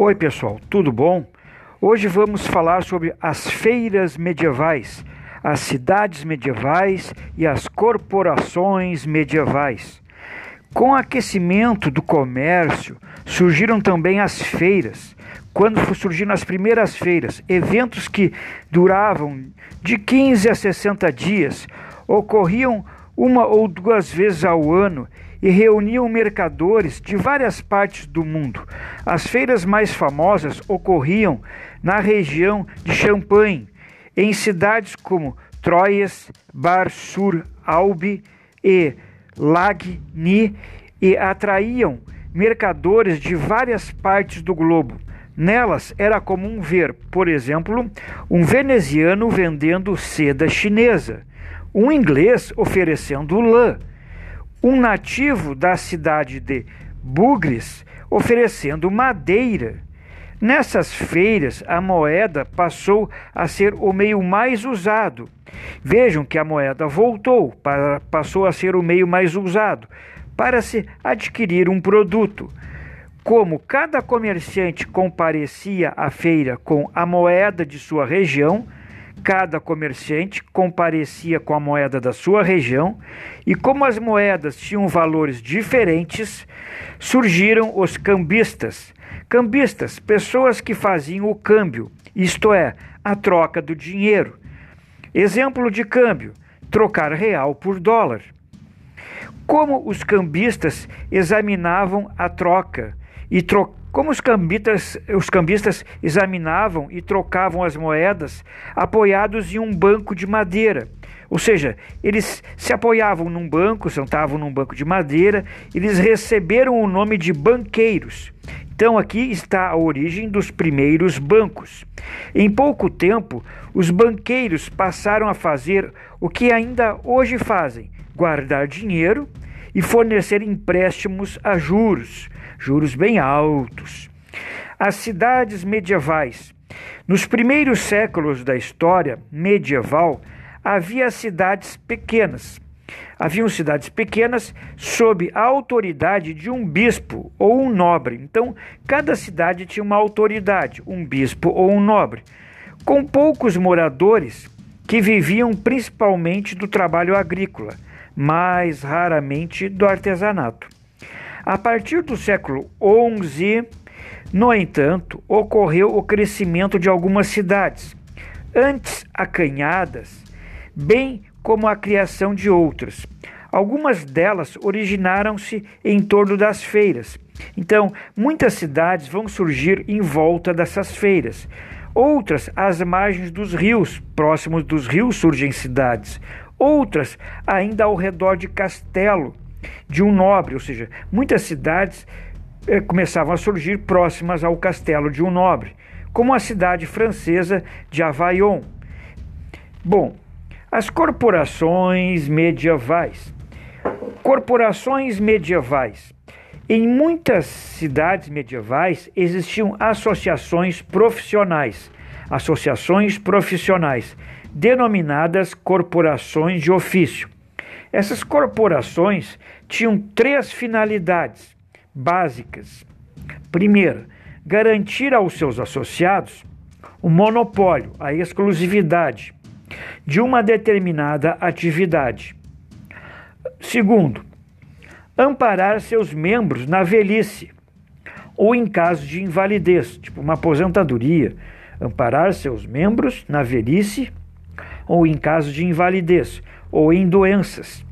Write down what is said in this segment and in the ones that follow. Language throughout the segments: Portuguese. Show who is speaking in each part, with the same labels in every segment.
Speaker 1: Oi, pessoal, tudo bom? Hoje vamos falar sobre as feiras medievais, as cidades medievais e as corporações medievais. Com o aquecimento do comércio, surgiram também as feiras. Quando surgiram as primeiras feiras, eventos que duravam de 15 a 60 dias, ocorriam uma ou duas vezes ao ano e reuniam mercadores de várias partes do mundo. As feiras mais famosas ocorriam na região de Champagne, em cidades como Troyes, Bar-sur-Aube e Lagny e atraíam mercadores de várias partes do globo. Nelas era comum ver, por exemplo, um veneziano vendendo seda chinesa, um inglês oferecendo lã, um nativo da cidade de Bugres oferecendo madeira. Nessas feiras, a moeda passou a ser o meio mais usado. Vejam que a moeda voltou, para, passou a ser o meio mais usado para se adquirir um produto. Como cada comerciante comparecia à feira com a moeda de sua região, cada comerciante comparecia com a moeda da sua região, e como as moedas tinham valores diferentes, surgiram os cambistas. Cambistas, pessoas que faziam o câmbio, isto é, a troca do dinheiro. Exemplo de câmbio: trocar real por dólar. Como os cambistas examinavam a troca e trocavam como os cambistas, os cambistas examinavam e trocavam as moedas apoiados em um banco de madeira. Ou seja, eles se apoiavam num banco, sentavam num banco de madeira, eles receberam o nome de banqueiros. Então aqui está a origem dos primeiros bancos. Em pouco tempo, os banqueiros passaram a fazer o que ainda hoje fazem: guardar dinheiro e fornecer empréstimos a juros juros bem altos. As cidades medievais. Nos primeiros séculos da história medieval, havia cidades pequenas. Haviam cidades pequenas sob a autoridade de um bispo ou um nobre. Então, cada cidade tinha uma autoridade, um bispo ou um nobre, com poucos moradores que viviam principalmente do trabalho agrícola, mais raramente do artesanato. A partir do século XI, no entanto, ocorreu o crescimento de algumas cidades, antes acanhadas, bem como a criação de outras. Algumas delas originaram-se em torno das feiras. Então, muitas cidades vão surgir em volta dessas feiras. Outras às margens dos rios, próximos dos rios surgem cidades. Outras ainda ao redor de castelo de um nobre, ou seja, muitas cidades eh, começavam a surgir próximas ao castelo de um nobre, como a cidade francesa de Avaion. Bom, as corporações medievais. Corporações medievais. Em muitas cidades medievais existiam associações profissionais, associações profissionais, denominadas corporações de ofício. Essas corporações tinham três finalidades básicas. Primeiro, garantir aos seus associados o monopólio, a exclusividade de uma determinada atividade. Segundo, amparar seus membros na velhice ou em caso de invalidez, tipo uma aposentadoria, amparar seus membros na velhice ou em caso de invalidez, ou em doenças.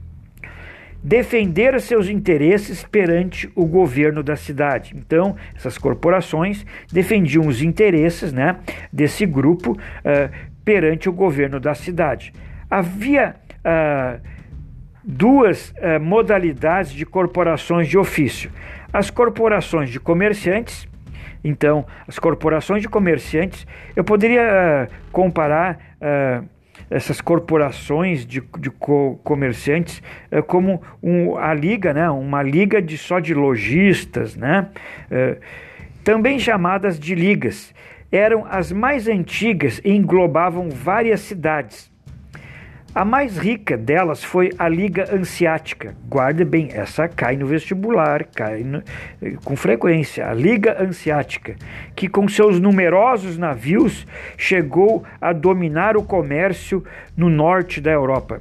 Speaker 1: Defender seus interesses perante o governo da cidade. Então, essas corporações defendiam os interesses né, desse grupo uh, perante o governo da cidade. Havia uh, duas uh, modalidades de corporações de ofício: as corporações de comerciantes. Então, as corporações de comerciantes, eu poderia comparar essas corporações de, de co comerciantes é, como um, a liga, né, uma liga de só de lojistas, né, também chamadas de ligas. Eram as mais antigas e englobavam várias cidades. A mais rica delas foi a Liga Anseática. Guarde bem, essa cai no vestibular, cai no, com frequência. A Liga Anseática, que com seus numerosos navios chegou a dominar o comércio no norte da Europa.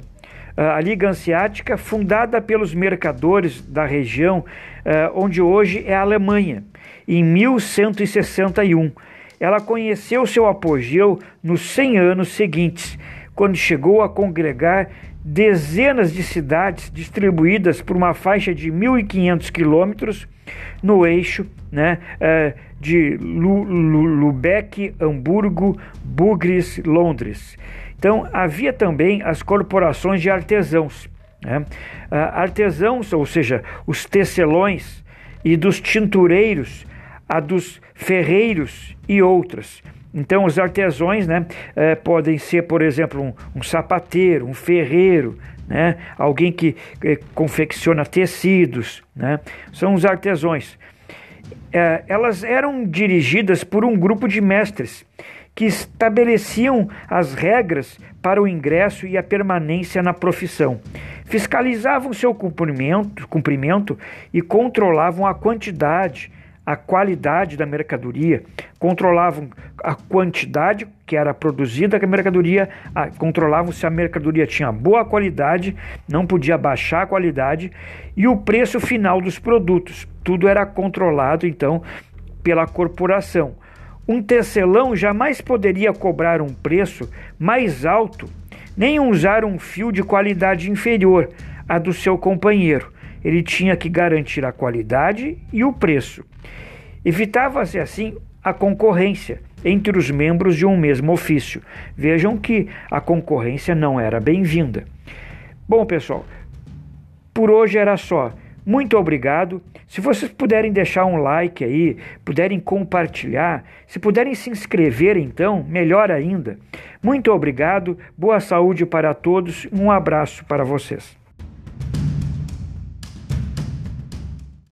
Speaker 1: A Liga Anseática, fundada pelos mercadores da região eh, onde hoje é a Alemanha, em 1161. Ela conheceu seu apogeu nos 100 anos seguintes quando chegou a congregar dezenas de cidades distribuídas por uma faixa de 1.500 quilômetros no eixo né, é, de Lubeck, Hamburgo, Bugres, Londres. Então, havia também as corporações de artesãos. Né? Artesãos, ou seja, os tecelões, e dos tintureiros, a dos ferreiros e outras. Então, os artesãos né, é, podem ser, por exemplo, um, um sapateiro, um ferreiro, né, alguém que é, confecciona tecidos. Né, são os artesãos. É, elas eram dirigidas por um grupo de mestres que estabeleciam as regras para o ingresso e a permanência na profissão. Fiscalizavam seu cumprimento, cumprimento e controlavam a quantidade, a qualidade da mercadoria, controlavam a quantidade que era produzida a mercadoria, controlavam se a mercadoria tinha boa qualidade, não podia baixar a qualidade e o preço final dos produtos. Tudo era controlado então pela corporação. Um tecelão jamais poderia cobrar um preço mais alto, nem usar um fio de qualidade inferior à do seu companheiro. Ele tinha que garantir a qualidade e o preço. Evitava-se assim a concorrência entre os membros de um mesmo ofício. Vejam que a concorrência não era bem-vinda. Bom, pessoal, por hoje era só. Muito obrigado. Se vocês puderem deixar um like aí, puderem compartilhar, se puderem se inscrever, então, melhor ainda. Muito obrigado, boa saúde para todos, um abraço para vocês.